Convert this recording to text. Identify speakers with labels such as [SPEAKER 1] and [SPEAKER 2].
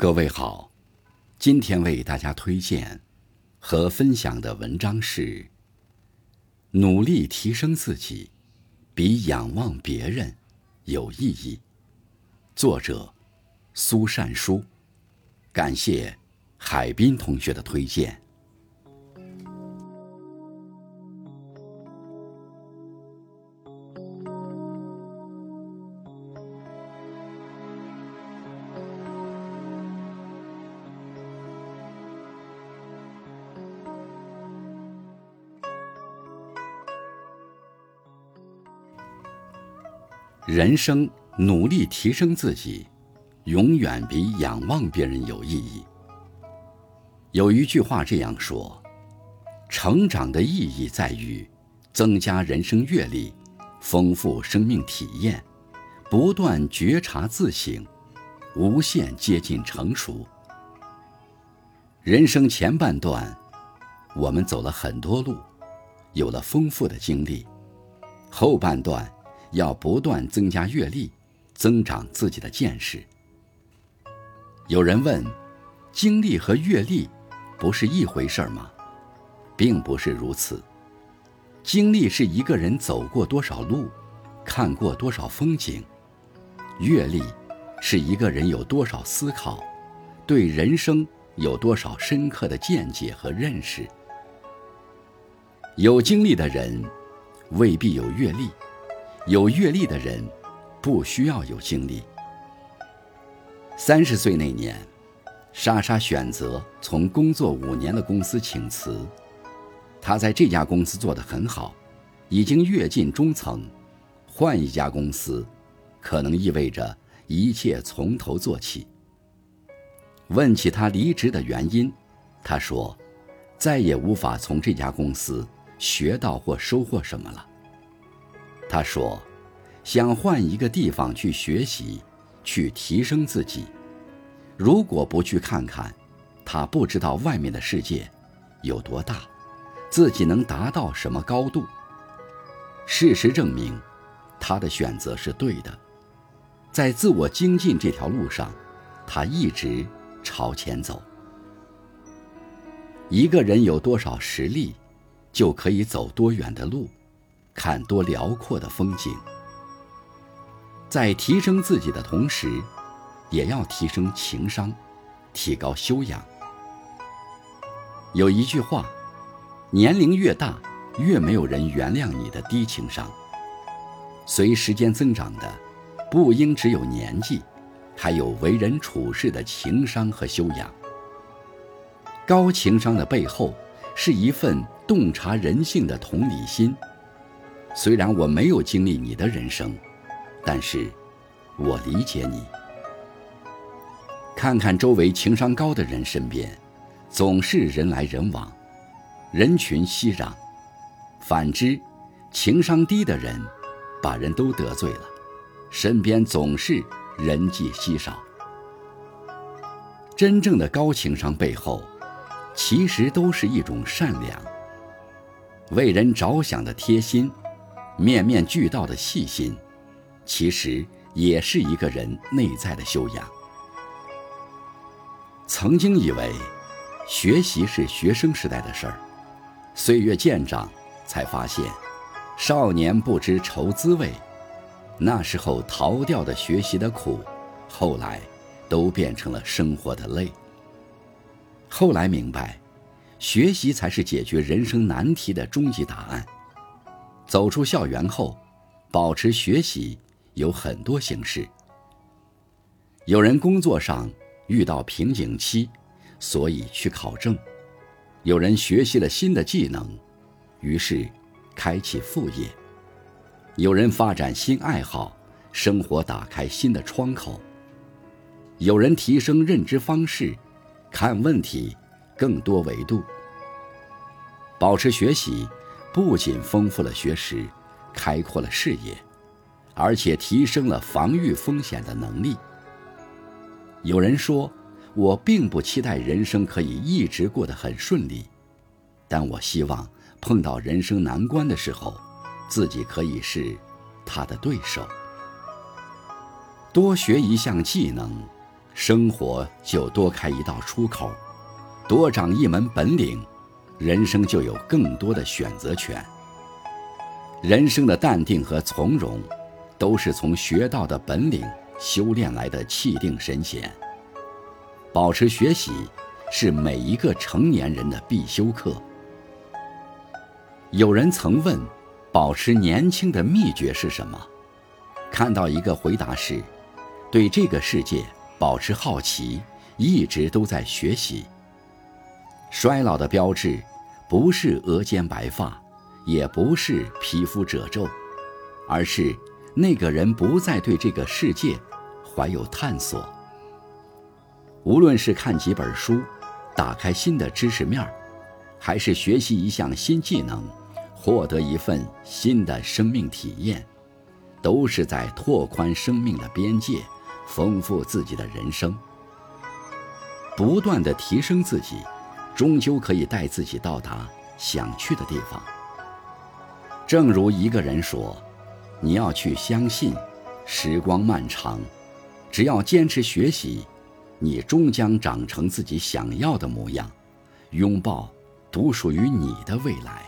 [SPEAKER 1] 各位好，今天为大家推荐和分享的文章是：努力提升自己，比仰望别人有意义。作者苏善书，感谢海滨同学的推荐。人生努力提升自己，永远比仰望别人有意义。有一句话这样说：成长的意义在于增加人生阅历，丰富生命体验，不断觉察自省，无限接近成熟。人生前半段，我们走了很多路，有了丰富的经历；后半段，要不断增加阅历，增长自己的见识。有人问：经历和阅历不是一回事吗？并不是如此。经历是一个人走过多少路，看过多少风景；阅历是一个人有多少思考，对人生有多少深刻的见解和认识。有经历的人，未必有阅历。有阅历的人，不需要有经历。三十岁那年，莎莎选择从工作五年的公司请辞。她在这家公司做得很好，已经跃进中层。换一家公司，可能意味着一切从头做起。问起她离职的原因，她说：“再也无法从这家公司学到或收获什么了。”他说：“想换一个地方去学习，去提升自己。如果不去看看，他不知道外面的世界有多大，自己能达到什么高度。事实证明，他的选择是对的。在自我精进这条路上，他一直朝前走。一个人有多少实力，就可以走多远的路。”看多辽阔的风景，在提升自己的同时，也要提升情商，提高修养。有一句话：年龄越大，越没有人原谅你的低情商。随时间增长的，不应只有年纪，还有为人处事的情商和修养。高情商的背后，是一份洞察人性的同理心。虽然我没有经历你的人生，但是，我理解你。看看周围情商高的人身边，总是人来人往，人群熙攘；反之，情商低的人，把人都得罪了，身边总是人迹稀少。真正的高情商背后，其实都是一种善良，为人着想的贴心。面面俱到的细心，其实也是一个人内在的修养。曾经以为，学习是学生时代的事儿，岁月渐长，才发现，少年不知愁滋味。那时候逃掉的学习的苦，后来都变成了生活的累。后来明白，学习才是解决人生难题的终极答案。走出校园后，保持学习有很多形式。有人工作上遇到瓶颈期，所以去考证；有人学习了新的技能，于是开启副业；有人发展新爱好，生活打开新的窗口；有人提升认知方式，看问题更多维度。保持学习。不仅丰富了学识，开阔了视野，而且提升了防御风险的能力。有人说，我并不期待人生可以一直过得很顺利，但我希望碰到人生难关的时候，自己可以是他的对手。多学一项技能，生活就多开一道出口，多长一门本领，人生就有更多的选择权。人生的淡定和从容，都是从学到的本领修炼来的气定神闲。保持学习，是每一个成年人的必修课。有人曾问，保持年轻的秘诀是什么？看到一个回答是，对这个世界保持好奇，一直都在学习。衰老的标志，不是额间白发。也不是皮肤褶皱，而是那个人不再对这个世界怀有探索。无论是看几本书，打开新的知识面，还是学习一项新技能，获得一份新的生命体验，都是在拓宽生命的边界，丰富自己的人生。不断的提升自己，终究可以带自己到达想去的地方。正如一个人说：“你要去相信，时光漫长，只要坚持学习，你终将长成自己想要的模样，拥抱独属于你的未来。”